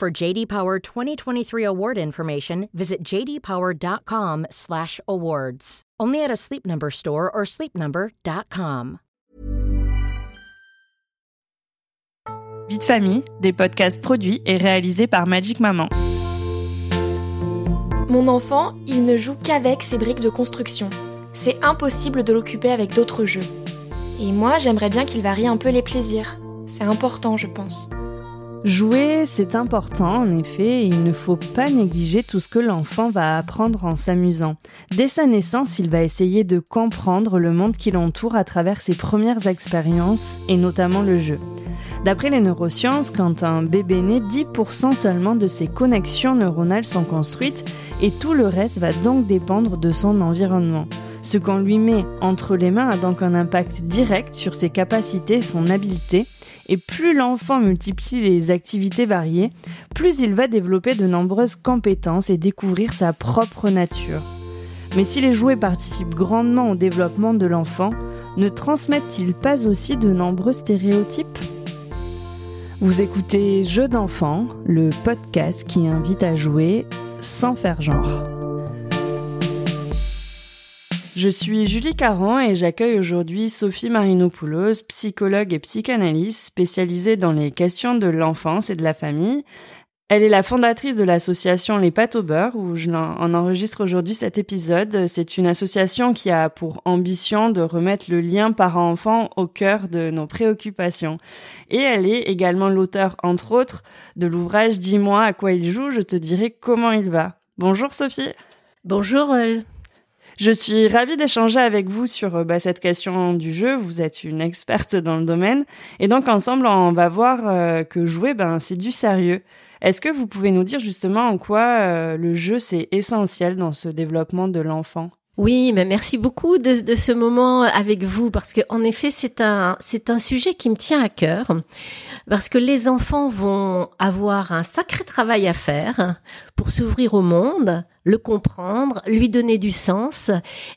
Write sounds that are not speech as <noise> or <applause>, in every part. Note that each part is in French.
For JD Power 2023 award information, visit jdpower.com/awards. Only at a Sleep Number store or sleepnumber.com. Vie de famille, des podcasts produits et réalisés par Magic Maman. Mon enfant, il ne joue qu'avec ses briques de construction. C'est impossible de l'occuper avec d'autres jeux. Et moi, j'aimerais bien qu'il varie un peu les plaisirs. C'est important, je pense. Jouer, c'est important en effet, et il ne faut pas négliger tout ce que l'enfant va apprendre en s'amusant. Dès sa naissance, il va essayer de comprendre le monde qui l'entoure à travers ses premières expériences, et notamment le jeu. D'après les neurosciences, quand un bébé naît, 10% seulement de ses connexions neuronales sont construites, et tout le reste va donc dépendre de son environnement. Ce qu'on lui met entre les mains a donc un impact direct sur ses capacités son habileté, et plus l'enfant multiplie les activités variées, plus il va développer de nombreuses compétences et découvrir sa propre nature. Mais si les jouets participent grandement au développement de l'enfant, ne transmettent-ils pas aussi de nombreux stéréotypes? Vous écoutez Jeux d'enfant, le podcast qui invite à jouer sans faire genre. Je suis Julie Caron et j'accueille aujourd'hui Sophie Marinopoulos, psychologue et psychanalyste spécialisée dans les questions de l'enfance et de la famille. Elle est la fondatrice de l'association Les Pâtes au beurre où je en enregistre aujourd'hui cet épisode. C'est une association qui a pour ambition de remettre le lien parent-enfant au cœur de nos préoccupations. Et elle est également l'auteur, entre autres, de l'ouvrage Dis-moi à quoi il joue, je te dirai comment il va. Bonjour Sophie. Bonjour. Euh, je suis ravie d'échanger avec vous sur euh, bah, cette question du jeu. Vous êtes une experte dans le domaine. Et donc, ensemble, on va voir euh, que jouer, ben, c'est du sérieux. Est-ce que vous pouvez nous dire justement en quoi euh, le jeu, c'est essentiel dans ce développement de l'enfant? Oui, mais merci beaucoup de, ce moment avec vous parce que en effet c'est un c'est un sujet qui me tient à cœur parce que les enfants vont avoir un sacré travail à faire pour s'ouvrir au monde, le comprendre, lui donner du sens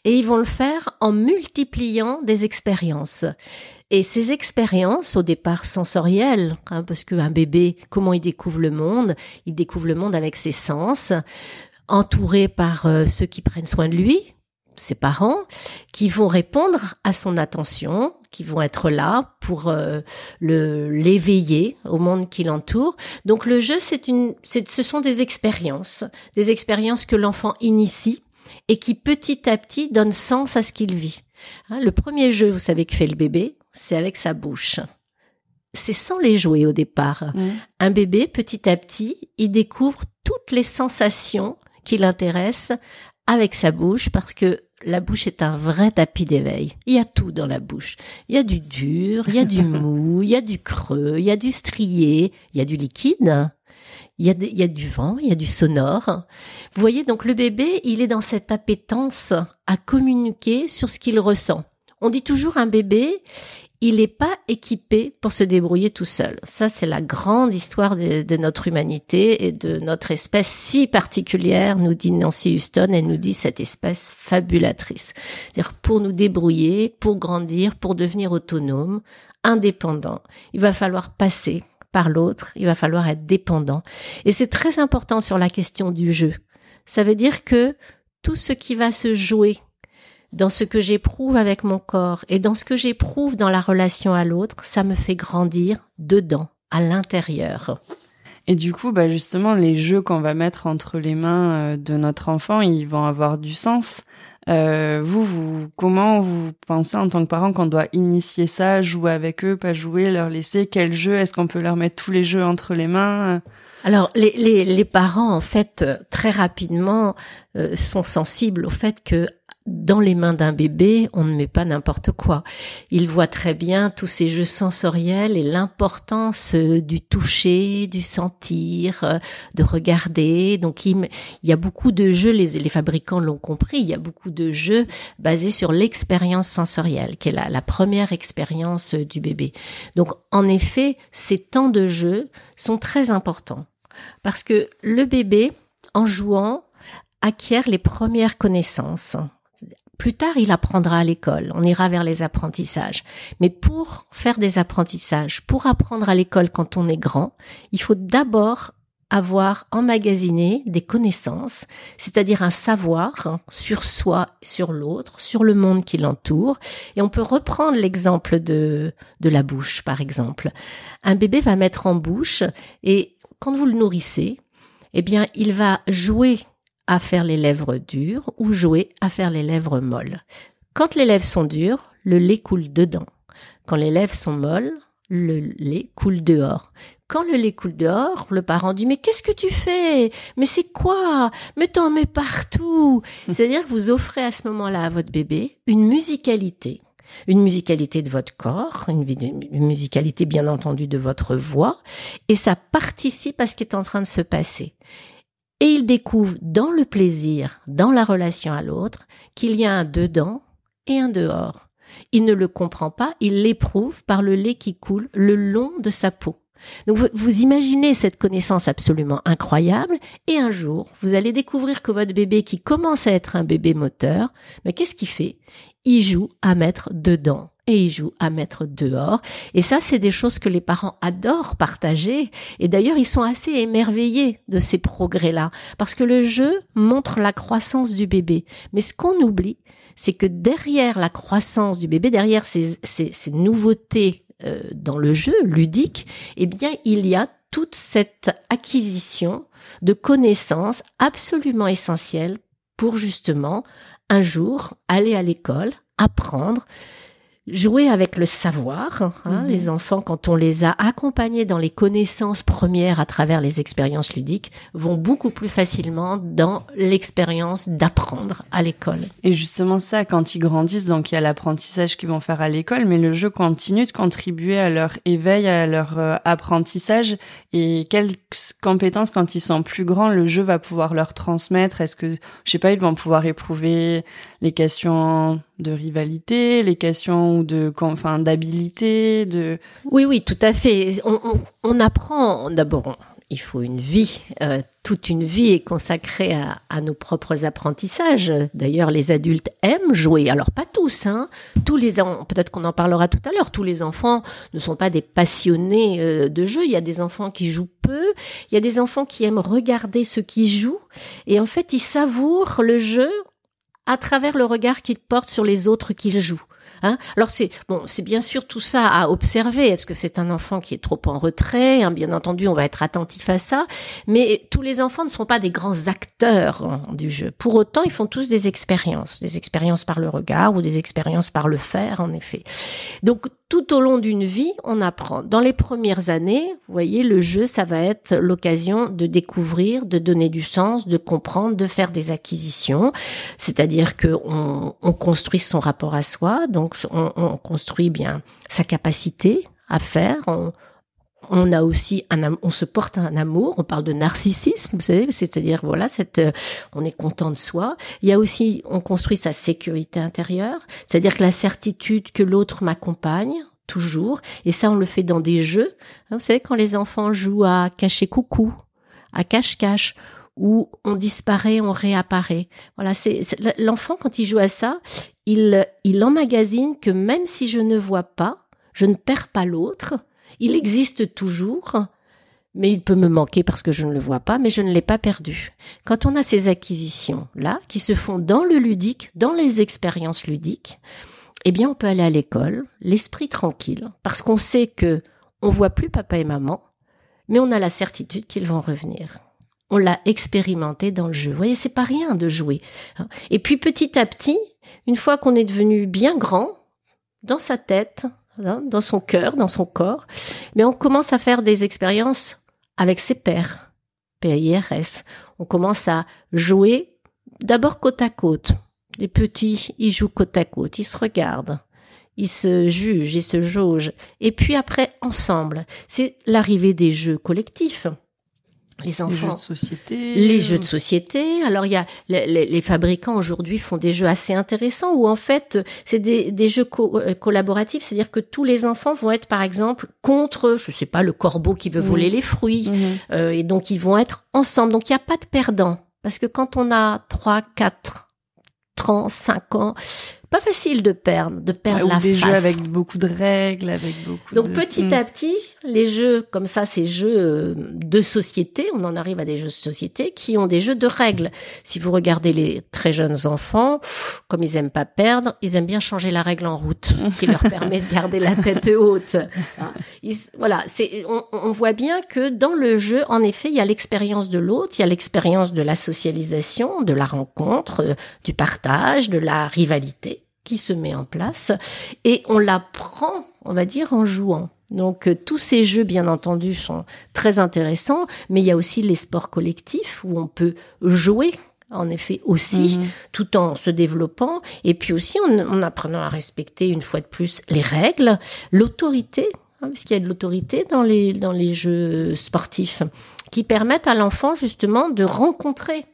et ils vont le faire en multipliant des expériences. Et ces expériences, au départ sensorielles, hein, parce qu'un bébé, comment il découvre le monde? Il découvre le monde avec ses sens, entouré par euh, ceux qui prennent soin de lui, ses parents, qui vont répondre à son attention, qui vont être là pour euh, le l'éveiller au monde qui l'entoure. Donc le jeu, c'est une, ce sont des expériences, des expériences que l'enfant initie et qui petit à petit donnent sens à ce qu'il vit. Hein, le premier jeu, vous savez que fait le bébé, c'est avec sa bouche. C'est sans les jouer au départ. Mmh. Un bébé, petit à petit, il découvre toutes les sensations qui l'intéressent avec sa bouche parce que la bouche est un vrai tapis d'éveil. Il y a tout dans la bouche. Il y a du dur, il y a du <laughs> mou, il y a du creux, il y a du strié, il y a du liquide. Il y, a il y a du vent, il y a du sonore. Vous voyez, donc le bébé, il est dans cette appétence à communiquer sur ce qu'il ressent. On dit toujours un bébé, il n'est pas équipé pour se débrouiller tout seul. Ça, c'est la grande histoire de, notre humanité et de notre espèce si particulière, nous dit Nancy Houston, elle nous dit cette espèce fabulatrice. C'est-à-dire pour nous débrouiller, pour grandir, pour devenir autonome, indépendant, il va falloir passer par l'autre, il va falloir être dépendant. Et c'est très important sur la question du jeu. Ça veut dire que tout ce qui va se jouer dans ce que j'éprouve avec mon corps et dans ce que j'éprouve dans la relation à l'autre, ça me fait grandir dedans, à l'intérieur. Et du coup, bah justement, les jeux qu'on va mettre entre les mains euh, de notre enfant, ils vont avoir du sens. Euh, vous, vous, comment vous pensez en tant que parent qu'on doit initier ça, jouer avec eux, pas jouer, leur laisser? Quel jeu Est-ce qu'on peut leur mettre tous les jeux entre les mains? Alors, les, les, les, parents, en fait, très rapidement, euh, sont sensibles au fait que dans les mains d'un bébé, on ne met pas n'importe quoi. Il voit très bien tous ces jeux sensoriels et l'importance euh, du toucher, du sentir, euh, de regarder. Donc il, y a beaucoup de jeux, les, les fabricants l'ont compris, il y a beaucoup de jeux basés sur l'expérience sensorielle, qui est la, première expérience euh, du bébé. Donc en effet, ces temps de jeu sont très importants parce que le bébé, en jouant, acquiert les premières connaissances. Plus tard, il apprendra à l'école, on ira vers les apprentissages. Mais pour faire des apprentissages, pour apprendre à l'école quand on est grand, il faut d'abord avoir emmagasiné des connaissances, c'est-à-dire un savoir sur soi, sur l'autre, sur le monde qui l'entoure. Et on peut reprendre l'exemple de, de la bouche, par exemple. Un bébé va mettre en bouche et quand vous le nourrissez, eh bien, il va jouer à faire les lèvres dures ou jouer à faire les lèvres molles. Quand les lèvres sont dures, le lait coule dedans. Quand les lèvres sont molles, le lait coule dehors. Quand le lait coule dehors, le parent dit mais qu'est-ce que tu fais? Mais c'est quoi? Mais t'en mets partout. C'est-à-dire que vous offrez à ce moment-là à votre bébé une musicalité, une musicalité de votre corps, une, une, musicalité bien entendu de votre voix, et ça participe à ce qui est en train de se passer. Et il découvre dans le plaisir, dans la relation à l'autre, qu'il y a un dedans et un dehors. Il ne le comprend pas, il l'éprouve par le lait qui coule le long de sa peau. Donc vous, imaginez cette connaissance absolument incroyable et un jour, vous allez découvrir que votre bébé qui commence à être un bébé moteur, mais qu'est-ce qu'il fait? Il joue à mettre dedans et il joue à mettre dehors. Et ça, c'est des choses que les parents adorent partager. Et d'ailleurs, ils sont assez émerveillés de ces progrès-là. Parce que le jeu montre la croissance du bébé. Mais ce qu'on oublie, c'est que derrière la croissance du bébé, derrière ces, ces, ces nouveautés euh, dans le jeu ludique, eh bien, il y a toute cette acquisition de connaissances absolument essentielles pour justement un jour aller à l'école, apprendre, jouer avec le savoir. Hein, mhm. Les enfants, quand on les a accompagnés dans les connaissances premières à travers les expériences ludiques, vont beaucoup plus facilement dans l'expérience d'apprendre à l'école. Et justement ça, quand ils grandissent, donc il y a l'apprentissage qu'ils vont faire à l'école, mais le jeu continue de contribuer à leur éveil, à leur euh, apprentissage. Et quelles compétences, quand ils sont plus grands, le jeu va pouvoir leur transmettre? Est-ce que, je sais pas, ils vont pouvoir éprouver les questions de rivalité, les questions de, enfin, d'habilité, de. Oui, oui, tout à fait. On, on, apprend d'abord. Il faut une vie, euh, toute une vie est consacrée à, nos propres apprentissages. D'ailleurs, les adultes aiment jouer. Alors pas tous, hein. Tous les peut-être qu'on en parlera tout à l'heure. Tous les enfants ne sont pas des passionnés euh, de jeu. Il y a des enfants qui jouent peu. Il y a des enfants qui aiment regarder ceux qui jouent. Et en fait, ils savourent le jeu à travers le regard qu'il porte sur les autres qu'il joue. Hein? Alors c'est bon, c'est bien sûr tout ça à observer. Est-ce que c'est un enfant qui est trop en retrait? Hein Bien entendu, on va être attentif à ça. Mais tous les enfants ne sont pas des grands acteurs hein, du jeu. Pour autant, ils font tous des expériences, des expériences par le regard ou des expériences par le faire, en effet. Donc tout au long d'une vie, on apprend. Dans les premières années, vous voyez, le jeu, ça va être l'occasion de découvrir, de donner du sens, de comprendre, de faire des acquisitions. C'est-à-dire que on, on, construit son rapport à soi, donc on, on construit bien sa capacité à faire. On a aussi un on se porte un amour, on parle de narcissisme, vous savez, c'est-à-dire voilà, cette euh, on est content de soi. Il y a aussi on construit sa sécurité intérieure, c'est-à-dire que la certitude que l'autre m'accompagne toujours et ça on le fait dans des jeux. Vous savez quand les enfants jouent à cacher coucou, à cache-cache où on disparaît, on réapparaît. Voilà, c'est l'enfant quand il joue à ça, il il emmagasine que même si je ne vois pas, je ne perds pas l'autre il existe toujours, mais il peut me manquer parce que je ne le vois pas, mais je ne l'ai pas perdu. Quand on a ces acquisitions-là, qui se font dans le ludique, dans les expériences ludiques, eh bien, on peut aller à l'école, l'esprit tranquille, parce qu'on sait que on voit plus papa et maman, mais on a la certitude qu'ils vont revenir. On l'a expérimenté dans le jeu. Vous voyez, c'est pas rien de jouer. Et puis petit à petit, une fois qu'on est devenu bien grand, dans sa tête, Hein, dans son cœur, dans son corps, mais on commence à faire des expériences avec ses pères, PIRS. On commence à jouer d'abord côte à côte. Les petits, ils jouent côte à côte, ils se regardent, ils se jugent, ils se jaugent. Et puis après, ensemble, c'est l'arrivée des jeux collectifs les enfants, les jeux de société. Les jeux de société. Alors il y a les, les, fabricants aujourd'hui font des jeux assez intéressants où en fait c'est des, des, jeux euh, collaboratifs, c'est-à-dire que tous les enfants vont être par exemple contre, je sais pas, le corbeau qui veut voler les fruits, mhm. euh, et donc ils vont être ensemble. Donc il n'y a pas de perdant parce que quand on a trois, quatre, 30, 5 ans, pas facile de perdre, de perdre la des face. jeux avec beaucoup de règles, avec beaucoup. Donc petit à petit, les jeux comme ça, ces jeux euh, de société, on en arrive à des jeux de société qui ont des jeux de règles. Si vous regardez les très jeunes enfants, comme ils aiment pas perdre, ils aiment bien changer la règle en route, <laughs> ce qui leur permet de garder la tête haute. Hein. voilà, c'est on, on voit bien que dans le jeu, en effet, il y a l'expérience de l'autre, il y a l'expérience de la socialisation, de la rencontre, euh, du partage, de la rivalité qui se met en place et on l'apprend, on va dire, en jouant. Donc euh, tous ces jeux, bien entendu, sont très intéressants, mais il y a aussi les sports collectifs où on peut jouer en effet aussi, mhm. tout en se développant, et puis aussi en, apprenant à respecter une fois de plus les règles, l'autorité, hein, parce qu'il y a de l'autorité dans les, dans les jeux sportifs, qui permettent à l'enfant justement de rencontrer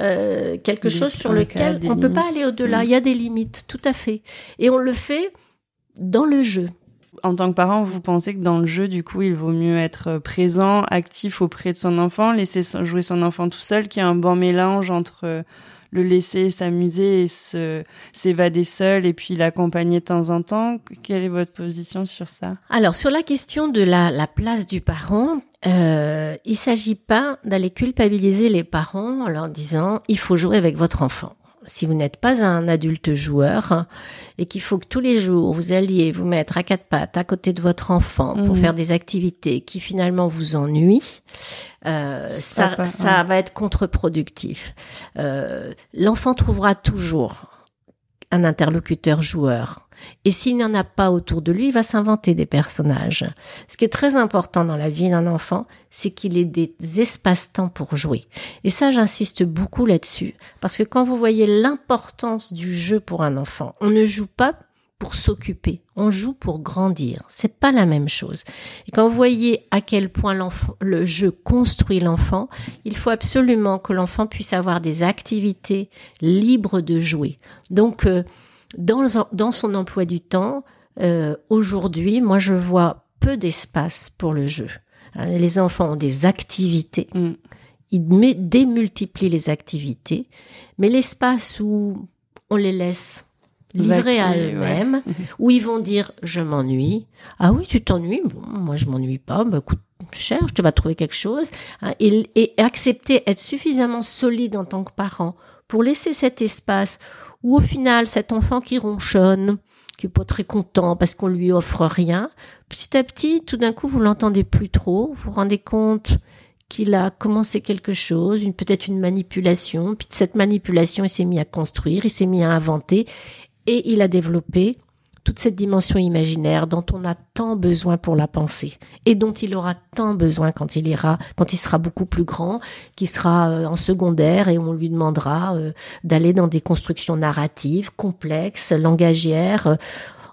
euh, quelque chose sur lequel on ne peut pas aller au-delà. Mm. Il y a des limites, tout à fait. Et on le fait dans le jeu. En tant que parent, vous pensez que dans le jeu, du coup, il vaut mieux être présent, actif auprès de son enfant, laisser jouer son enfant tout seul, qui a un bon mélange entre le laisser s'amuser et s'évader seul et puis l'accompagner de temps en temps. Quelle est votre position sur ça? Alors sur la question de la, la place du parent, euh, il s'agit pas d'aller culpabiliser les parents en leur disant il faut jouer avec votre enfant si vous n'êtes pas un adulte joueur et qu'il faut que tous les jours vous alliez vous mettre à quatre pattes à côté de votre enfant pour mhm. faire des activités qui finalement vous ennuient, euh, ça, ça va être contre-productif. Euh, L'enfant trouvera toujours un interlocuteur joueur et s'il n'y en a pas autour de lui, il va s'inventer des personnages. Ce qui est très important dans la vie d'un enfant, c'est qu'il ait des espaces-temps pour jouer. Et ça, j'insiste beaucoup là-dessus. Parce que quand vous voyez l'importance du jeu pour un enfant, on ne joue pas pour s'occuper, on joue pour grandir. C'est pas la même chose. Et quand vous voyez à quel point le jeu construit l'enfant, il faut absolument que l'enfant puisse avoir des activités libres de jouer. Donc, euh, dans, son emploi du temps, euh, aujourd'hui, moi, je vois peu d'espace pour le jeu. Hein, les enfants ont des activités. Mm. Ils démultiplient les activités, mais l'espace où on les laisse livrer à eux-mêmes, <laughs> où ils vont dire je m'ennuie. Ah oui, tu t'ennuies? Bon, moi je m'ennuie pas. Bah, écoute, cherche, tu vas trouver quelque chose. Hein, et, et accepter, être suffisamment solide en tant que parent pour laisser cet espace ou au final cet enfant qui ronchonne, qui est pas très content parce qu'on lui offre rien, petit à petit, tout d'un coup, vous l'entendez plus trop, vous vous rendez compte qu'il a commencé quelque chose, peut-être une manipulation, puis de cette manipulation, il s'est mis à construire, il s'est mis à inventer et il a développé toute cette dimension imaginaire dont on a tant besoin pour la pensée et dont il aura tant besoin quand il ira, quand il sera beaucoup plus grand, qui sera euh, en secondaire et on lui demandera euh, d'aller dans des constructions narratives complexes, langagières, euh,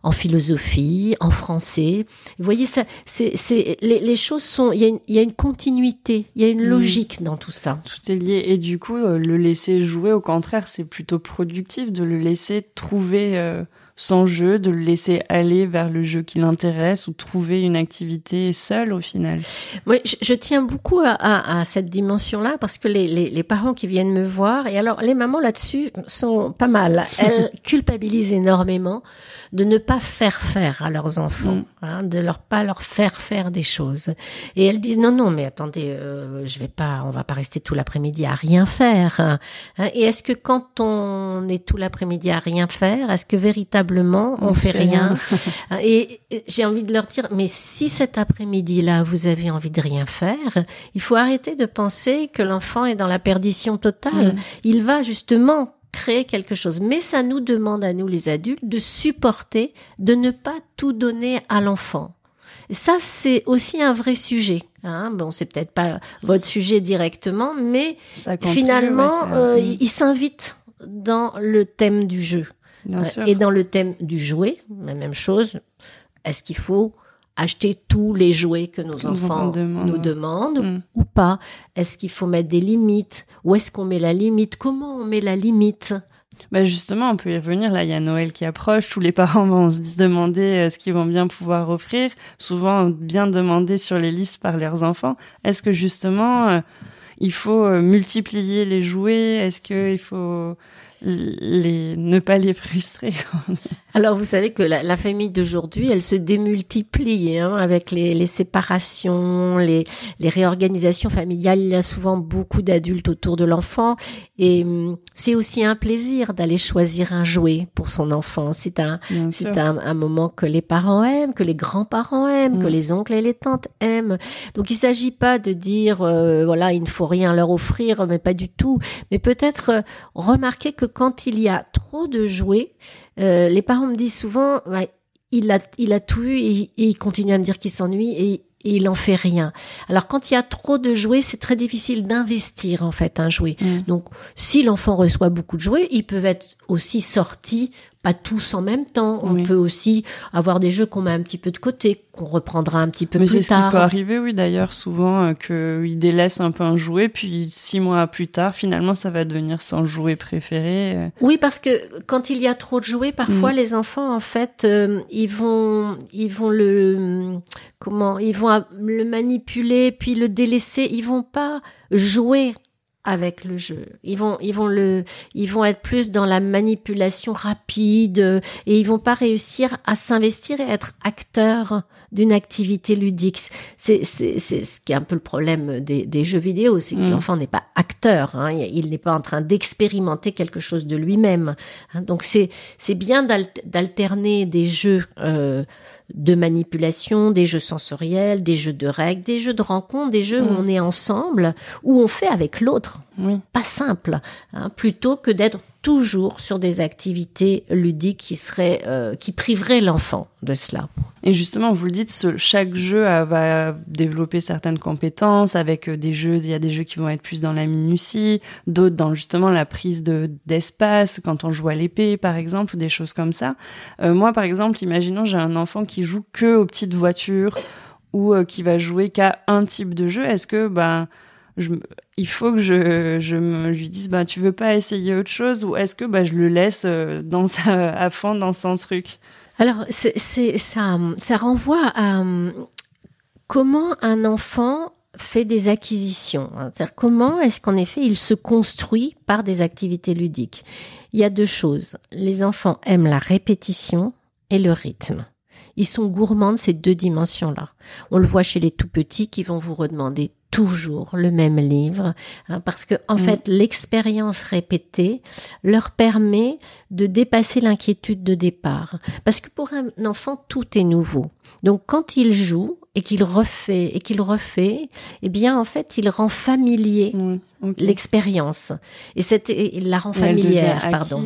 en philosophie, en français. Vous voyez, ça, c'est, c'est, les, choses sont, il y, a une, il y a une continuité, il y a une logique dans tout ça. Tout est lié. Et du coup, le laisser jouer, au contraire, c'est plutôt productif de le laisser trouver son jeu, de le laisser aller vers le jeu qui l'intéresse ou trouver une activité seule au final. Oui, je, tiens beaucoup à, cette dimension-là parce que les, les, parents qui viennent me voir, et alors les mamans là-dessus sont pas mal, elles <laughs> culpabilisent énormément de ne pas faire faire à leurs enfants, mm. Hein, de leur pas leur faire faire des choses. Et elles disent non non mais attendez, euh, je vais pas, on va pas rester tout l'après-midi à rien faire. Hein. Et est-ce que quand on est tout l'après-midi à rien faire, est-ce que véritablement on, fait, rien, <laughs> Et j'ai envie de leur dire mais si cet après-midi-là vous avez envie de rien faire, il faut arrêter de penser que l'enfant est dans la perdition totale. Il va justement créer quelque chose. Mais ça nous demande à nous les adultes de supporter, de ne pas tout donner à l'enfant. Et ça, c'est aussi un vrai sujet. Hein. Bon, c'est peut-être pas votre sujet directement, mais finalement, euh, il s'invite dans le thème du jeu. Bien sûr. Et dans le thème du jouet, la même chose. Est-ce qu'il faut acheter tous les jouets que nos Que enfants nous demandent Mm. ou pas Est-ce qu'il faut mettre des limites? Où est-ce qu'on met la limite? Comment on met la limite? Bah justement, on peut y revenir. Là, il y a Noël qui approche. Tous les parents vont se demander euh, ce qu'ils vont bien pouvoir offrir. Souvent, bien demandé sur les listes par leurs enfants. Est-ce que justement, euh, il faut euh, multiplier les jouets? Est-ce qu'il faut les ne pas les frustrer <laughs> Alors, vous savez que la, la famille d'aujourd'hui, elle se démultiplie hein, avec les, les séparations, les, les réorganisations familiales. Il y a souvent beaucoup d'adultes autour de l'enfant. Et hum, c'est aussi un plaisir d'aller choisir un jouet pour son enfant. C'est un, c'est un, un moment que les parents aiment, que les grands-parents aiment, que Mm. les oncles et les tantes aiment. Donc, il s'agit pas de dire, euh, voilà, il ne faut rien leur offrir, mais pas du tout. Mais peut-être euh, remarquer que quand il y a trop de jouets, euh, les parents me disent souvent, ouais, il a, il a tout eu et, et il continue à me dire qu'il s'ennuie et, et il en fait rien. Alors quand il y a trop de jouets, c'est très difficile d'investir en fait un jouet. Mm. Donc si l'enfant reçoit beaucoup de jouets, ils peuvent être aussi sortis, pas tous en même temps. On Oui. peut aussi avoir des jeux qu'on met un petit peu de côté, qu'on reprendra un petit peu Mais c'est plus ce qui tard. peut arriver, oui, d'ailleurs, souvent, euh, qu'ils délaissent un peu un jouet, puis six mois plus tard, finalement, ça va devenir son jouet préféré. euh. Oui, parce que quand il y a trop de jouets, parfois Mm. les enfants, en fait, euh, ils vont, ils vont le, comment, ils vont le manipuler, puis le délaisser. Ils vont pas jouer avec le jeu. Ils vont, ils vont le, ils vont être plus dans la manipulation rapide euh, et ils vont pas réussir à s'investir et être acteurs d'une activité ludique. C'est, c'est, c'est ce qui est un peu le problème des, des jeux vidéo, c'est que Mm. l'enfant n'est pas acteur. Hein, il n'est pas en train d'expérimenter quelque chose de lui-même. Hein, donc c'est, c'est bien d'al- d'alterner des jeux. Euh, de manipulation, des jeux sensoriels, des jeux de règles, des jeux de rencontres, des jeux où Mm. on est ensemble, où on fait avec l'autre Oui. pas simple, hein, plutôt que d'être toujours sur des activités ludiques qui seraient, euh, qui priveraient l'enfant de cela. Et justement, vous le dites, chaque jeu euh, va développer certaines compétences. Avec euh, des jeux, il y a des jeux qui vont être plus dans la minutie, d'autres dans justement la prise de d'espace, quand on joue à l'épée, par exemple, ou des choses comme ça. Euh, moi, par exemple, imaginons j'ai un enfant qui joue que aux petites voitures ou euh, qui va jouer qu'à un type de jeu. Est-ce que ben il faut que je, lui dise bah tu veux pas essayer autre chose ou est-ce que bah je le laisse euh, à fond dans son truc? Alors, ça, ça renvoie à comment un enfant fait des acquisitions. hein. C'est-à-dire comment est-ce qu'en effet il se construit par des activités ludiques? Il y a deux choses. Les enfants aiment la répétition et le rythme. Ils sont gourmands de ces deux dimensions-là. On le voit chez les tout petits qui vont vous redemander toujours le même livre, hein, parce que en Mm. fait l'expérience répétée leur permet de dépasser l'inquiétude de départ. Parce que pour un enfant tout est nouveau. Donc quand il joue et qu'il refait et qu'il refait, eh bien en fait il rend familier Oui, l'expérience. Et cette et il la rend familière, pardon.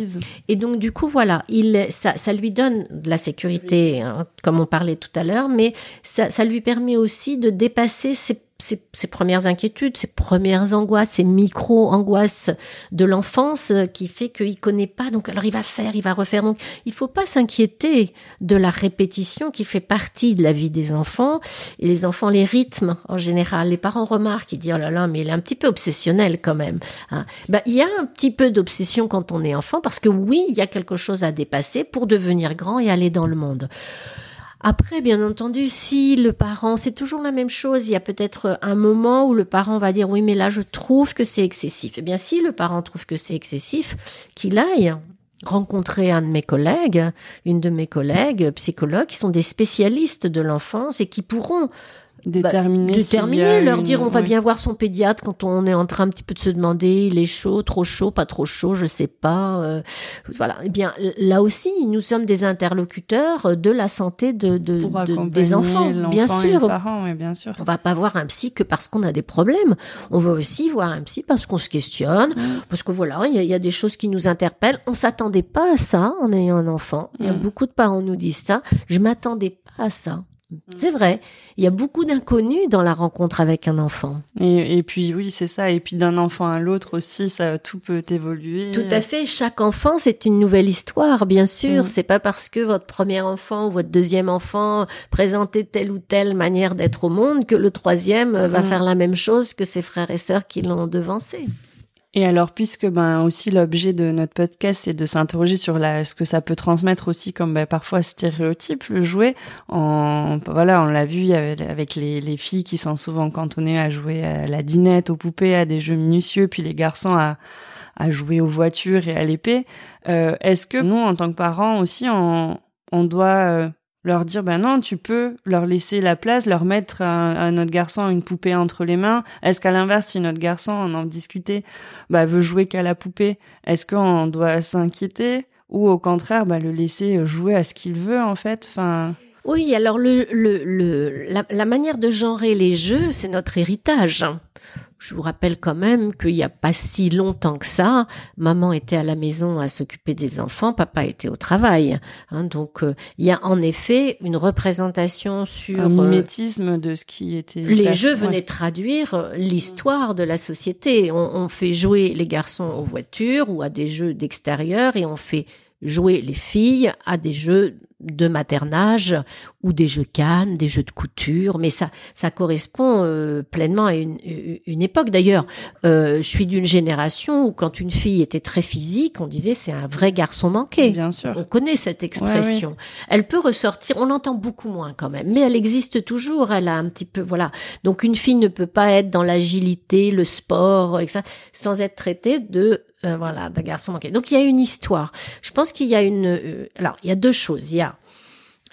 Et donc du coup voilà, il ça, ça lui donne de la sécurité, hein, comme on parlait tout à l'heure, mais ça, ça lui permet aussi de dépasser ses, ses, premières inquiétudes, ses premières angoisses, ses micro-angoisses de l'enfance euh, qui fait qu'il connaît pas. Donc alors il va faire, il va refaire. Donc il faut pas s'inquiéter de la répétition qui fait partie de la vie des enfants. Et les enfants, les rythmes en général, les parents remarquent, ils disent oh là là, mais il est un petit peu obsessionnel quand même. hein. Ben, il y a un petit peu d'obsession quand on est enfant parce que oui, il y a quelque chose à dépasser pour devenir grand et aller dans le monde. Après, bien entendu, si le parent, c'est toujours la même chose, il y a peut-être un moment où le parent va dire oui, mais là, je trouve que c'est excessif. Eh bien, si le parent trouve que c'est excessif, qu'il aille rencontrer un de mes collègues, une de mes collègues psychologues qui sont des spécialistes de l'enfance et qui pourront Déterminer. y déterminer, a leur une- dire on va ouais. bien voir son pédiatre quand on est en train un petit peu de se demander il est chaud, trop chaud, pas trop chaud, je sais pas. euh, voilà. Eh bien là aussi, nous sommes des interlocuteurs de la santé de, de- des enfants, bien et sûr. parent, oui, bien sûr. On va pas voir un psy que parce qu'on a des problèmes. On va aussi voir un psy parce qu'on se questionne, Mm. parce que voilà, il y, a- il y a des choses qui nous interpellent. On s'attendait pas à ça en ayant un enfant. Il y a Mm. beaucoup de parents nous disent ça. Je m'attendais pas à ça. C'est vrai. Il y a beaucoup d'inconnus dans la rencontre avec un enfant. Et, et puis oui, c'est ça. Et puis d'un enfant à l'autre aussi, ça tout peut évoluer. Tout à fait. Chaque enfant, c'est une nouvelle histoire, bien sûr. Mm. C'est pas parce que votre premier enfant ou votre deuxième enfant présentait telle ou telle manière d'être au monde que le troisième va mm. faire la même chose que ses frères et sœurs qui l'ont devancé. Et alors, puisque ben aussi l'objet de notre podcast, c'est de s'interroger sur la, ce que ça peut transmettre aussi comme ben, parfois stéréotype, le jouet. En, voilà, on l'a vu avec les, les filles qui sont souvent cantonnées à jouer à la dinette, aux poupées, à des jeux minutieux, puis les garçons à, à jouer aux voitures et à l'épée. Euh, Est-ce que nous, en tant que parents aussi, on, on doit euh, leur dire ben non tu peux leur laisser la place leur mettre à, notre garçon une poupée entre les mains. Est-ce qu'à l'inverse si notre garçon on en discutait bah veut jouer qu'à la poupée est-ce qu'on doit s'inquiéter ou au contraire bah le laisser jouer à ce qu'il veut en fait? Enfin. Oui, alors le, le, le la, la, manière de genrer les jeux, c'est notre héritage. Je vous rappelle quand même qu'il n'y a pas si longtemps que ça, maman était à la maison à s'occuper des enfants, papa était au travail. Hein, donc euh, il y a en effet une représentation sur un euh, mimétisme de ce qui était. Les jeux venaient traduire euh, l'histoire de la société. On, on fait jouer les garçons aux voitures ou à des jeux d'extérieur et on fait jouer les filles à des jeux de maternage ou des jeux cannes, des jeux de couture, mais ça, ça correspond euh, pleinement à une, une époque. D'ailleurs, euh, je suis d'une génération où quand une fille était très physique, on disait c'est un vrai garçon manqué. Bien sûr. On connaît cette expression. Elle peut ressortir, on l'entend beaucoup moins quand même, mais elle existe toujours. Elle a un petit peu, voilà. Donc une fille ne peut pas être dans l'agilité, le sport, etc., sans être traitée de euh, voilà, d'un garçon manqué. Donc il y a une histoire. Je pense qu'il y a une. Euh, alors il y a deux choses. Il y a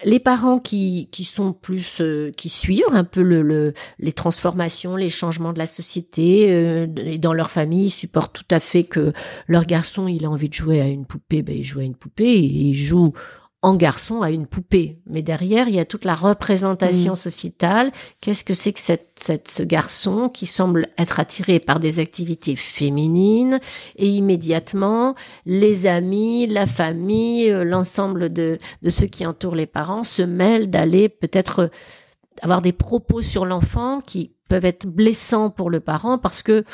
les parents qui, qui sont plus euh, qui suivent un peu le, le, les transformations, les changements de la société et dans leur famille, ils supportent tout à fait que leur garçon il a envie de jouer à une poupée, ben il joue à une poupée et il joue en garçon à une poupée. Mais derrière, il y a toute la représentation mm. sociétale. Qu'est-ce que c'est que cette, cette, ce garçon qui semble être attiré par des activités féminines et immédiatement, les amis, la famille, euh, l'ensemble de, de ceux qui entourent les parents se mêlent d'aller peut-être avoir des propos sur l'enfant qui peuvent être blessants pour le parent parce que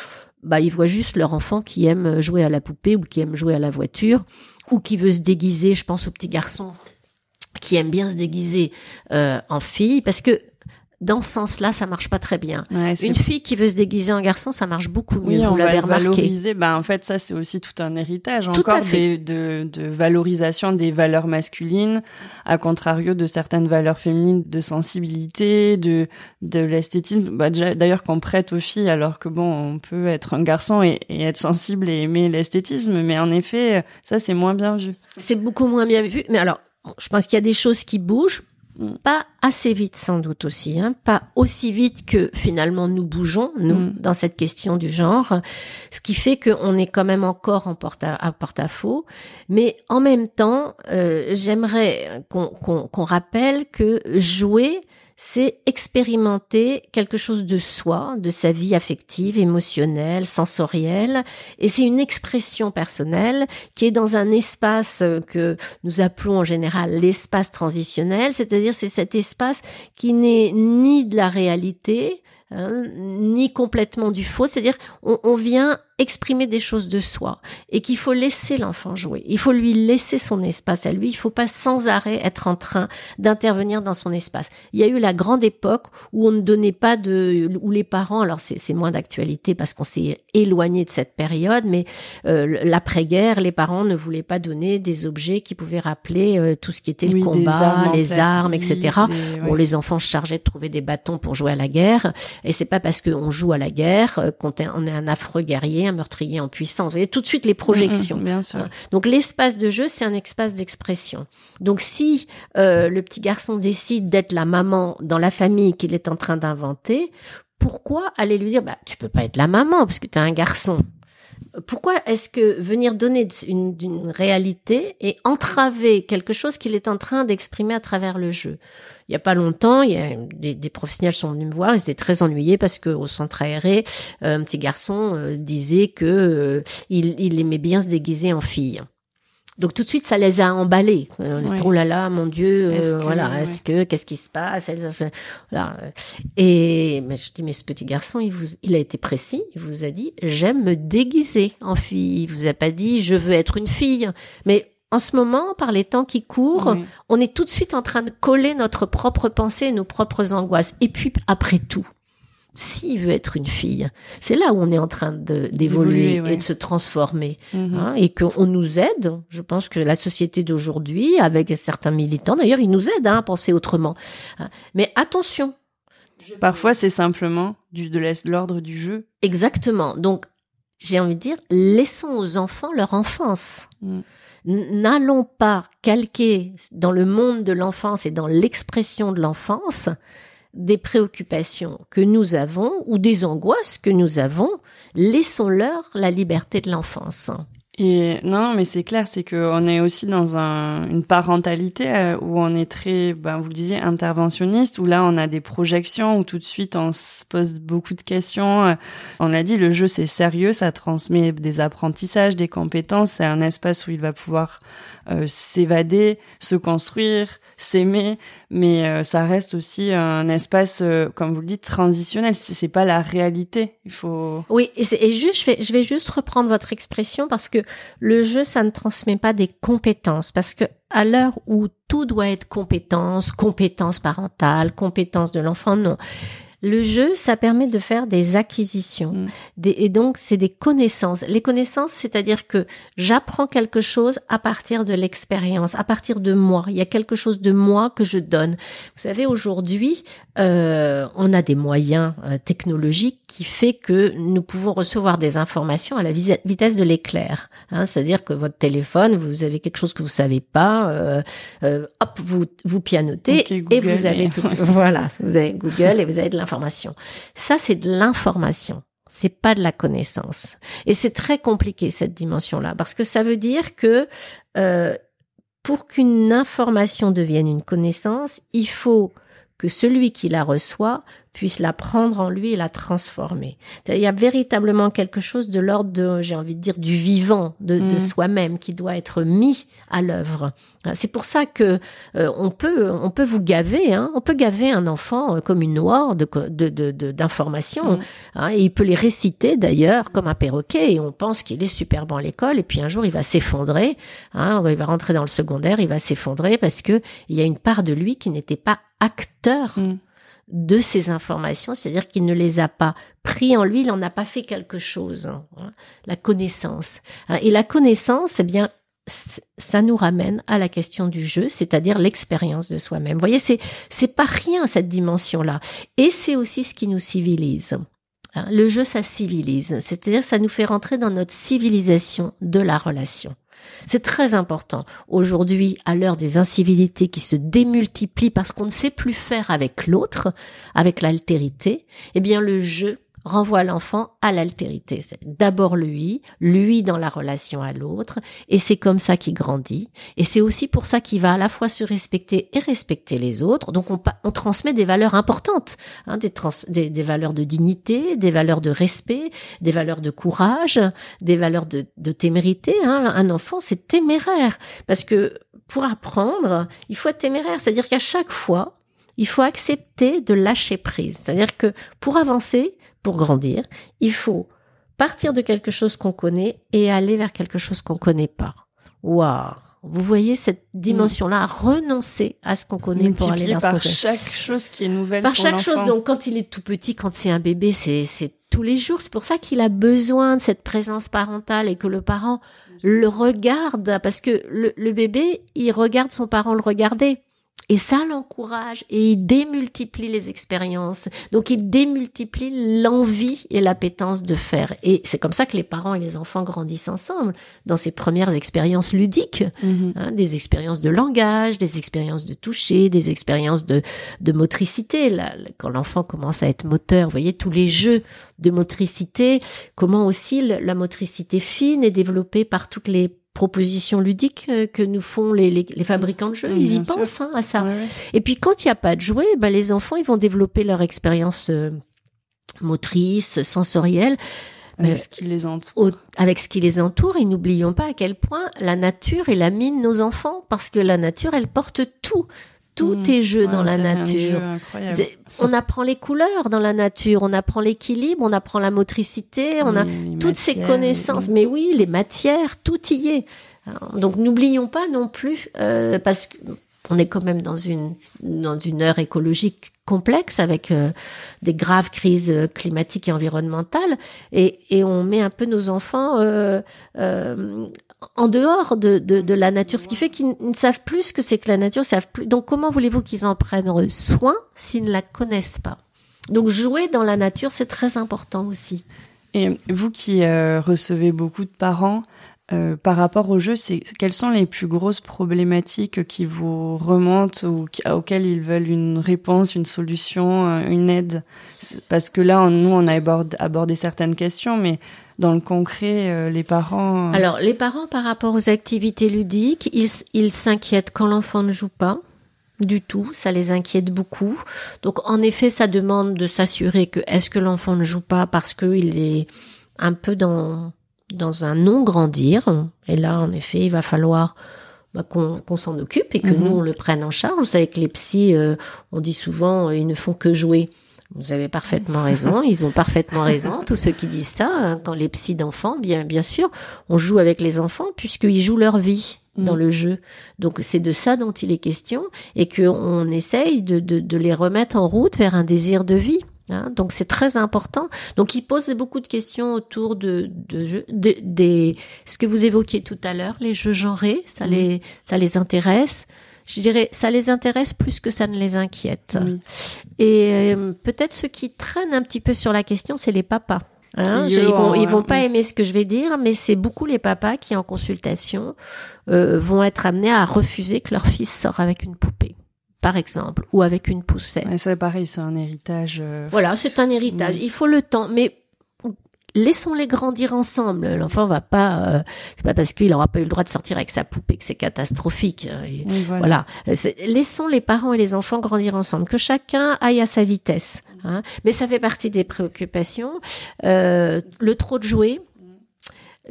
bah, ils voient juste leur enfant qui aime jouer à la poupée ou qui aime jouer à la voiture ou qui veut se déguiser. Je pense aux petits garçons qui aiment bien se déguiser euh, en fille parce que dans ce sens-là, ça marche pas très bien. une fille qui veut se déguiser en garçon, ça marche beaucoup mieux. Oui, vous l'avez remarqué. Ben en fait, ça c'est aussi tout un héritage encore des, de, de valorisation des valeurs masculines, à contrario de certaines valeurs féminines, de sensibilité, de de l'esthétisme. Bah, D'ailleurs, qu'on prête aux filles, alors que bon, on peut être un garçon et, et être sensible et aimer l'esthétisme, mais en effet, ça c'est moins bien vu. C'est beaucoup moins bien vu. Mais alors, je pense qu'il y a des choses qui bougent. Mm. Pas assez vite sans doute aussi, hein, pas aussi vite que finalement nous bougeons, nous, mm. dans cette question du genre, ce qui fait qu'on est quand même encore en porte à, porte-à-faux. Mais en même temps, euh, j'aimerais qu'on rappelle que jouer, c'est expérimenter quelque chose de soi, de sa vie affective, émotionnelle, sensorielle, et c'est une expression personnelle qui est dans un espace que nous appelons en général l'espace transitionnel, c'est-à-dire c'est cet espace qui n'est ni de la réalité, hein, ni complètement du faux, c'est-à-dire on, on vient exprimer des choses de soi et qu'il faut laisser l'enfant jouer. Il faut lui laisser son espace à lui. Il faut pas sans arrêt être en train d'intervenir dans son espace. Il y a eu la grande époque où on ne donnait pas de, où les parents, alors c'est moins d'actualité parce qu'on s'est éloigné de cette période, mais euh, l'après-guerre, les parents ne voulaient pas donner des objets qui pouvaient rappeler euh, tout ce qui était le combat, les armes, etc. Bon, les enfants se chargeaient de trouver des bâtons pour jouer à la guerre, et c'est pas parce qu'on joue à la guerre euh, qu'on est, on est un affreux guerrier meurtrier en puissance. Vous voyez tout de suite les projections. Mmh, bien sûr. Donc l'espace de jeu, c'est un espace d'expression. Donc si euh, le petit garçon décide d'être la maman dans la famille qu'il est en train d'inventer, pourquoi aller lui dire bah tu peux pas être la maman parce que tu es un garçon? Pourquoi est-ce que venir donner une, une, réalité et entraver quelque chose qu'il est en train d'exprimer à travers le jeu? Il y a pas longtemps, il y a des, des, professionnels sont venus me voir, ils étaient très ennuyés parce que au centre aéré, euh, un petit garçon euh, disait que euh, il, il aimait bien se déguiser en fille. Donc tout de suite, ça les a emballés. Euh, Ouais. Oh là là, mon Dieu, euh, voilà, ouais. est-ce que, qu'est-ce qui se passe? Voilà. Et mais je dis, mais ce petit garçon, il vous, il a été précis. Il vous a dit, j'aime me déguiser en fille. Il vous a pas dit, je veux être une fille. Mais en ce moment, par les temps qui courent, Oui. on est tout de suite en train de coller notre propre pensée, et nos propres angoisses. Et puis après tout, s'il veut être une fille, c'est là où on est en train d'évoluer ouais. et de se transformer Mhm. hein, et qu'on nous aide. Je pense que la société d'aujourd'hui, avec certains militants, d'ailleurs, ils nous aident hein, à penser autrement. Hein. Mais attention. Parfois, c'est simplement du, de l'ordre du jeu. Exactement. Donc, j'ai envie de dire, laissons aux enfants leur enfance. Mm. N'allons pas calquer dans le monde de l'enfance et dans l'expression de l'enfance des préoccupations que nous avons ou des angoisses que nous avons. Laissons-leur la liberté de l'enfance. Et non, mais c'est clair, c'est que on est aussi dans un, une parentalité euh, où on est très, ben, vous le disiez, interventionniste, où là on a des projections, où tout de suite on se pose beaucoup de questions. Euh, On l'a dit, le jeu c'est sérieux, ça transmet des apprentissages, des compétences, c'est un espace où il va pouvoir euh, s'évader, se construire, s'aimer, mais euh, ça reste aussi un espace, euh, comme vous le dites, transitionnel. C'est pas la réalité. Il faut. Oui, et juste, je vais, je vais juste reprendre votre expression parce que le jeu, ça ne transmet pas des compétences. Parce que à l'heure où tout doit être compétence, compétence parentale, compétence de l'enfant, non. Le jeu, ça permet de faire des acquisitions. Mm. Des- et donc, c'est des connaissances. Les connaissances, c'est-à-dire que j'apprends quelque chose à partir de l'expérience, à partir de moi. Il y a quelque chose de moi que je donne. Vous savez, aujourd'hui, euh, on a des moyens euh, technologiques qui fait que nous pouvons recevoir des informations à la vitesse de l'éclair. Hein, C'est-à-dire que votre téléphone, vous avez quelque chose que vous savez pas, euh, euh, hop, vous vous pianotez et vous avez tout. <laughs> Voilà, vous avez Google et vous avez de l'information. Ça, c'est de l'information. C'est pas de la connaissance. Et c'est très compliqué cette dimension-là parce que ça veut dire que euh, pour qu'une information devienne une connaissance, il faut que celui qui la reçoit puisse la prendre en lui et la transformer. Il y a véritablement quelque chose de l'ordre de, j'ai envie de dire, du vivant, de, de Mm. soi-même qui doit être mis à l'œuvre. C'est pour ça que euh, on peut, on peut vous gaver, hein, on peut gaver un enfant euh, comme une noire de, de, d'informations, Mm. hein, et il peut les réciter d'ailleurs comme un perroquet, et on pense qu'il est super bon à l'école, et puis un jour il va s'effondrer, hein, il va rentrer dans le secondaire, il va s'effondrer parce que il y a une part de lui qui n'était pas acteur Mm. De ces informations, c'est-à-dire qu'il ne les a pas pris en lui, il n'en a pas fait quelque chose. hein, la connaissance. Et la connaissance, eh bien, ça nous ramène à la question du jeu, c'est-à-dire l'expérience de soi-même. Vous voyez, c'est c'est pas rien cette dimension-là, et c'est aussi ce qui nous civilise. Hein, Le jeu, ça civilise, c'est-à-dire ça nous fait rentrer dans notre civilisation de la relation. C'est très important. Aujourd'hui, à l'heure des incivilités qui se démultiplient parce qu'on ne sait plus faire avec l'autre, avec l'altérité, eh bien, le jeu renvoie l'enfant à l'altérité. C'est d'abord lui, lui dans la relation à l'autre, et c'est comme ça qu'il grandit. Et c'est aussi pour ça qu'il va à la fois se respecter et respecter les autres. Donc on, on transmet des valeurs importantes, hein, des, trans- des valeurs de dignité, des valeurs de respect, des valeurs de courage, des valeurs de, de témérité. Hein. Un enfant, c'est téméraire. Parce que pour apprendre, il faut être téméraire. C'est-à-dire qu'à chaque fois, il faut accepter de lâcher prise. C'est-à-dire que pour avancer, pour grandir, il faut partir de quelque chose qu'on connaît et aller vers quelque chose qu'on connaît pas. Waouh Vous voyez cette dimension-là, renoncer à ce qu'on connaît pour aller vers ce qu'on par connaît. chaque chose qui est nouvelle Par pour chaque chose, donc quand il est tout petit, quand c'est un bébé, c'est c'est tous les jours. C'est pour ça qu'il a besoin de cette présence parentale et que le parent le regarde parce que le, le bébé, il regarde son parent le regarder. Et ça l'encourage et il démultiplie les expériences. Donc il démultiplie l'envie et l'appétence de faire. Et c'est comme ça que les parents et les enfants grandissent ensemble dans ces premières expériences ludiques Mhm. hein, des expériences de langage, des expériences de toucher, des expériences de, de motricité. Là, quand l'enfant commence à être moteur, vous voyez, tous les jeux de motricité, comment aussi la motricité fine est développée par toutes les propositions ludiques euh, que nous font les, les, les fabricants de jeux. Ils y sûr. pensent hein, à ça. Et puis quand il n'y a pas de jouets, ben, les enfants ils vont développer leur expérience euh, motrice, sensorielle, avec ce qui les entoure. au- avec ce qui les entoure et n'oublions pas à quel point la nature est la mine de nos enfants parce que la nature elle porte tout. Tout Mmh. est jeu Ouais, dans la nature. On apprend les couleurs dans la nature, on apprend l'équilibre, on apprend la motricité, on a toutes ces connaissances. les- Mais oui, les matières, tout y est. Alors, Donc n'oublions pas non plus, euh, parce qu'on est quand même dans une dans une heure écologique complexe avec euh, des graves crises climatiques et environnementales, et, et on met un peu nos enfants euh, en dehors de, de, de la nature, ce qui fait qu'ils ne savent plus ce que c'est que la nature, savent plus. Donc comment voulez-vous qu'ils en prennent soin s'ils ne la connaissent pas? Donc jouer dans la nature, c'est très important aussi. Et vous qui euh, recevez beaucoup de parents, euh, par rapport au jeu, c'est quelles sont les plus grosses problématiques qui vous remontent ou auxquelles ils veulent une réponse, une solution, euh, une aide? Parce que là, on- nous, on a abordé, certaines questions, mais dans le concret, euh, les parents. Alors, les parents, par rapport aux activités ludiques, ils s'inquiètent quand l'enfant ne joue pas. Du tout, ça les inquiète beaucoup. Donc, en effet, ça demande de s'assurer que est-ce que l'enfant ne joue pas parce qu'il est un peu dans dans un non grandir. Et là, en effet, il va falloir bah, qu'on s'en occupe et que Mhm. nous on le prenne en charge. Vous savez que les psys, euh, on dit souvent, euh, ils ne font que jouer. Vous avez parfaitement raison, <laughs> ils ont parfaitement raison, tous ceux qui disent ça, hein, quand les psys d'enfants, bien, bien sûr, on joue avec les enfants puisqu'ils jouent leur vie dans Mm. le jeu. Donc c'est de ça dont il est question et qu'on essaye de, de, de les remettre en route vers un désir de vie. Hein. Donc c'est très important. Donc ils posent beaucoup de questions autour de, de jeux, de- des ce que vous évoquiez tout à l'heure, les jeux genrés, ça les ça les intéresse. Je dirais, ça les intéresse plus que ça ne les inquiète. Et euh, peut-être ceux qui traînent un petit peu sur la question, c'est les papas. Hein, je- ils vont, ont, ils vont euh, pas aimer ce que je vais dire, mais c'est beaucoup les papas qui, en consultation, euh, vont être amenés à refuser que leur fils sort avec une poupée, par exemple, ou avec une poussette. Ouais, ça, pareil, c'est un héritage. euh, Voilà, c'est un héritage. Mm. Il faut le temps, mais laissons-les grandir ensemble. L'enfant va pas, euh, c'est pas parce qu'il aura pas eu le droit de sortir avec sa poupée que c'est catastrophique. Et- oui, voilà. voilà. Euh, Laissons les parents et les enfants grandir ensemble, que chacun aille à sa vitesse. hein. Mais ça fait partie des préoccupations. Euh, le trop de jouets,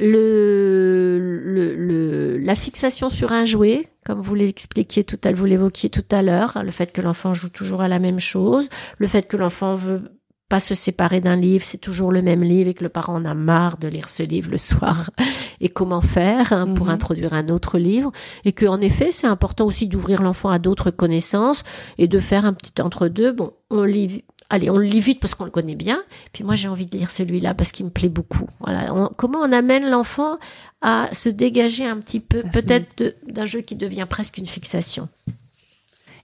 le, le, le- la fixation sur un jouet, comme vous l'expliquiez tout à vous l'évoquiez tout à l'heure, hein, le fait que l'enfant joue toujours à la même chose, le fait que l'enfant veut pas se séparer d'un livre, c'est toujours le même livre et que le parent en a marre de lire ce livre le soir <laughs> et comment faire hein, pour Mhm. introduire un autre livre et que en effet c'est important aussi d'ouvrir l'enfant à d'autres connaissances et de faire un petit entre deux bon on lit allez on le lit vite parce qu'on le connaît bien. Puis moi j'ai envie de lire celui-là parce qu'il me plaît beaucoup. Voilà. On- comment on amène l'enfant à se dégager un petit peu Ah, peut-être d'un jeu qui devient presque une fixation.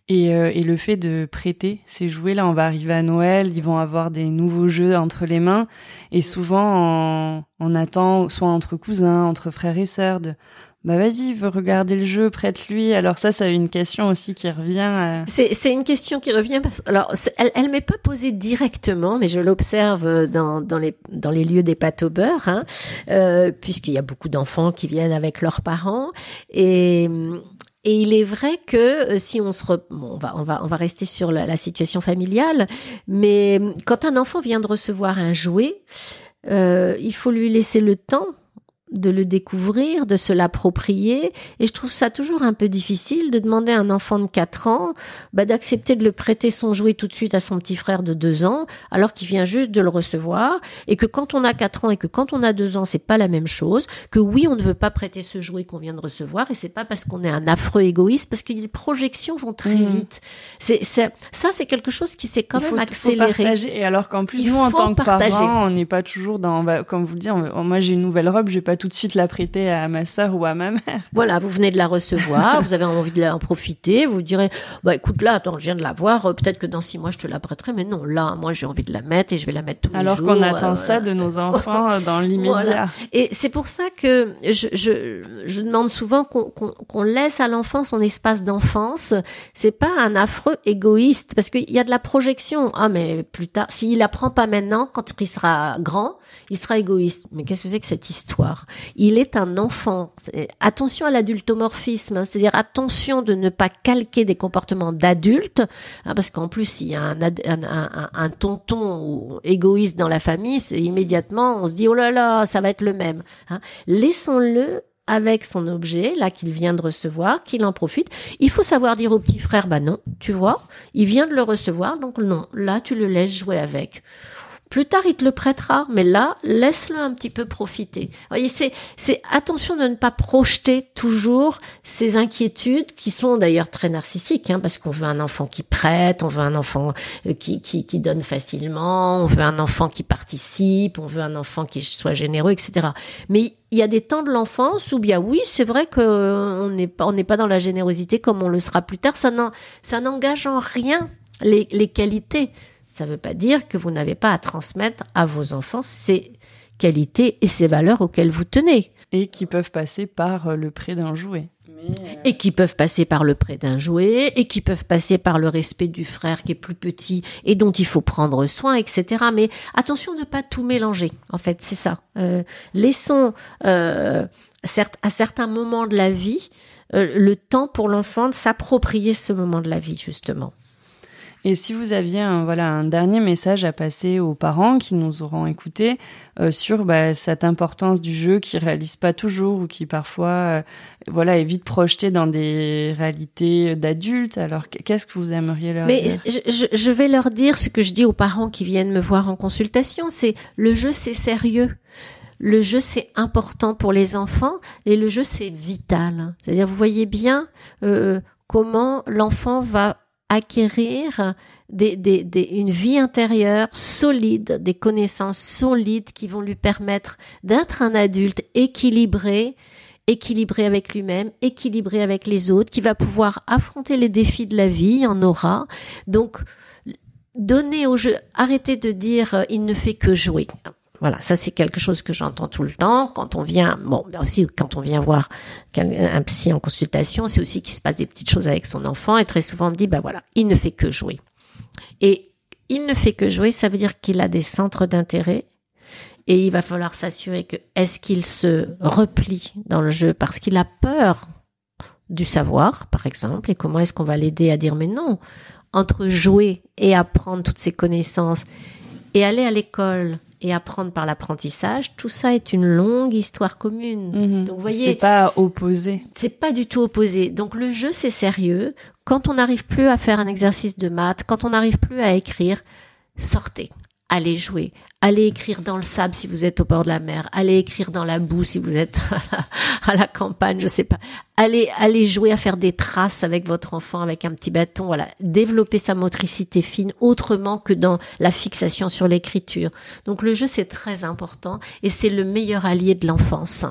Et, euh, et le fait de prêter ces jouets-là, on va arriver à Noël, ils vont avoir des nouveaux jeux entre les mains, et souvent on, on attend, soit entre cousins, entre frères et sœurs, de bah vas-y, veut regarder le jeu, prête-lui. Alors ça, c'est une question aussi qui revient. à- C'est, une question qui revient parce alors elle, elle m'est pas posée directement, mais je l'observe dans, dans les dans les lieux des pâtes au beurre, hein, euh, puisqu'il y a beaucoup d'enfants qui viennent avec leurs parents et et il est vrai que euh, si on se re- bon, on va on va on va rester sur la, la situation familiale, mais quand un enfant vient de recevoir un jouet, euh, il faut lui laisser le temps de le découvrir, de se l'approprier. Et je trouve ça toujours un peu difficile de demander à un enfant de 4 ans bah, d'accepter de le prêter son jouet tout de suite à son petit frère de 2 ans, alors qu'il vient juste de le recevoir. Et que quand on a 4 ans et que quand on a 2 ans, c'est pas la même chose. Que oui, on ne veut pas prêter ce jouet qu'on vient de recevoir. Et c'est pas parce qu'on est un affreux égoïste, parce que les projections vont très Mhm. vite. C'est, c'est- ça, c'est quelque chose qui s'est quand même accéléré. Et alors qu'en plus, Il nous, en tant que partager. parents, on n'est pas toujours dans, bah, comme vous le dites, moi j'ai une nouvelle robe, je vais pas tout de suite la prêter à ma sœur ou à ma mère. <laughs> Voilà, vous venez de la recevoir, vous avez envie de la- en profiter, vous direz, bah écoute là, attends, je viens de la voir, euh, peut-être que dans six mois je te la prêterai, mais non, là, moi j'ai envie de la mettre et je vais la mettre tous les Alors jours. qu'on attend euh, ça de nos <laughs> enfants euh, dans l'immédiat. Voilà. Et c'est pour ça que je, je, je demande souvent qu'on qu'on- qu'on laisse à l'enfant son espace d'enfance. C'est pas un affreux égoïste parce qu'il y a de la projection. Ah mais plus tard, s'il apprend pas maintenant, quand il sera grand, il sera égoïste. Mais qu'est-ce que c'est que cette histoire? Il est un enfant. Attention à l'adultomorphisme, hein, c'est-à-dire attention de ne pas calquer des comportements d'adultes, hein, parce qu'en plus, il y a un, tonton égoïste dans la famille, immédiatement, on se dit, oh là là, ça va être le même. Hein. Laissons-le avec son objet, là qu'il vient de recevoir, qu'il en profite. Il faut savoir dire au petit frère, bah non, tu vois, il vient de le recevoir, donc non, là tu le laisses jouer avec. Plus tard, il te le prêtera, mais là, laisse-le un petit peu profiter. voyez, c'est, c'est attention de ne pas projeter toujours ces inquiétudes qui sont d'ailleurs très narcissiques, hein, parce qu'on veut un enfant qui prête, on veut un enfant euh, qui, qui, qui donne facilement, on veut un enfant qui participe, on veut un enfant qui soit généreux, etc. Mais il y a des temps de l'enfance où bien oui, c'est vrai qu'on euh, n'est pas, on n'est pas dans la générosité comme on le sera plus tard. Ça, ça n'engage en rien les, les qualités ça ne veut pas dire que vous n'avez pas à transmettre à vos enfants ces qualités et ces valeurs auxquelles vous tenez. Et qui peuvent passer par euh, le prêt d'un jouet. Et qui peuvent passer par le prêt d'un jouet, et qui peuvent passer par le respect du frère qui est plus petit et dont il faut prendre soin, etc. Mais attention de ne pas tout mélanger, en fait, c'est ça. Euh, laissons euh, à certains moments de la vie le temps pour l'enfant de s'approprier ce moment de la vie, justement. Et si vous aviez un, voilà, un dernier message à passer aux parents qui nous auront écoutés euh, sur bah, cette importance du jeu qui réalisent pas toujours ou qui parfois euh, voilà, est vite projeté dans des réalités d'adultes, alors qu'est-ce que vous aimeriez leur Mais dire? je, je vais leur dire ce que je dis aux parents qui viennent me voir en consultation, c'est le jeu c'est sérieux le jeu c'est important pour les enfants et le jeu c'est vital. C'est-à-dire vous voyez bien euh, comment l'enfant va acquérir une vie intérieure solide, des connaissances solides qui vont lui permettre d'être un adulte équilibré, équilibré avec lui-même, équilibré avec les autres, qui va pouvoir affronter les défis de la vie, en aura. Donc, donner au jeu, arrêtez de dire euh, il ne fait que jouer. Voilà, ça c'est quelque chose que j'entends tout le temps. Quand on vient, bon, aussi quand on vient voir un psy en consultation, c'est aussi qu'il se passe des petites choses avec son enfant. Et très souvent on me dit, bah voilà, il ne fait que jouer. Et il ne fait que jouer, ça veut dire qu'il a des centres d'intérêt. Et il va falloir s'assurer que est-ce qu'il se replie dans le jeu? Parce qu'il a peur du savoir, par exemple, et comment est-ce qu'on va l'aider à dire mais non, entre jouer et apprendre toutes ces connaissances et aller à l'école et apprendre par l'apprentissage, tout ça est une longue histoire commune. Mhm. Donc, vous voyez, c'est pas opposé. C'est pas du tout opposé. Donc, le jeu, c'est sérieux. Quand on n'arrive plus à faire un exercice de maths, quand on n'arrive plus à écrire, sortez allez jouer, allez écrire dans le sable si vous êtes au bord de la mer, allez écrire dans la boue si vous êtes <laughs> à la, campagne, je sais pas. Allez, allez jouer à faire des traces avec votre enfant avec un petit bâton, voilà, développer sa motricité fine autrement que dans la fixation sur l'écriture. Donc le jeu c'est très important et c'est le meilleur allié de l'enfance.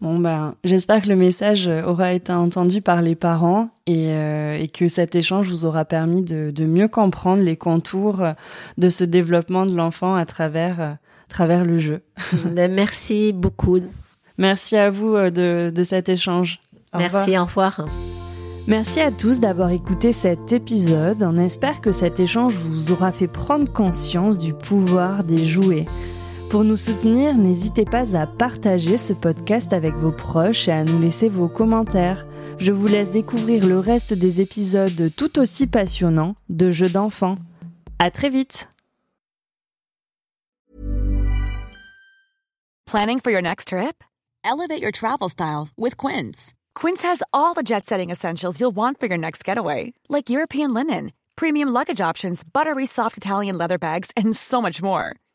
Bon ben, j'espère que le message aura été entendu par les parents et, euh, et que cet échange vous aura permis de, de, mieux comprendre les contours de ce développement de l'enfant à travers, le jeu. <laughs> Ben, merci beaucoup. Merci à vous euh, de, de cet échange. Au merci, au revoir. Merci à tous d'avoir écouté cet épisode. On espère que cet échange vous aura fait prendre conscience du pouvoir des jouets. Pour nous soutenir, n'hésitez pas à partager ce podcast avec vos proches et à nous laisser vos commentaires. Je vous laisse découvrir le reste des épisodes tout aussi passionnants de Jeux d'enfants. À très vite! Planning for your next trip? Elevate your travel style with Quince. Quince has all the jet setting essentials you'll want for your next getaway, like European linen, premium luggage options, buttery soft Italian leather bags, and so much more.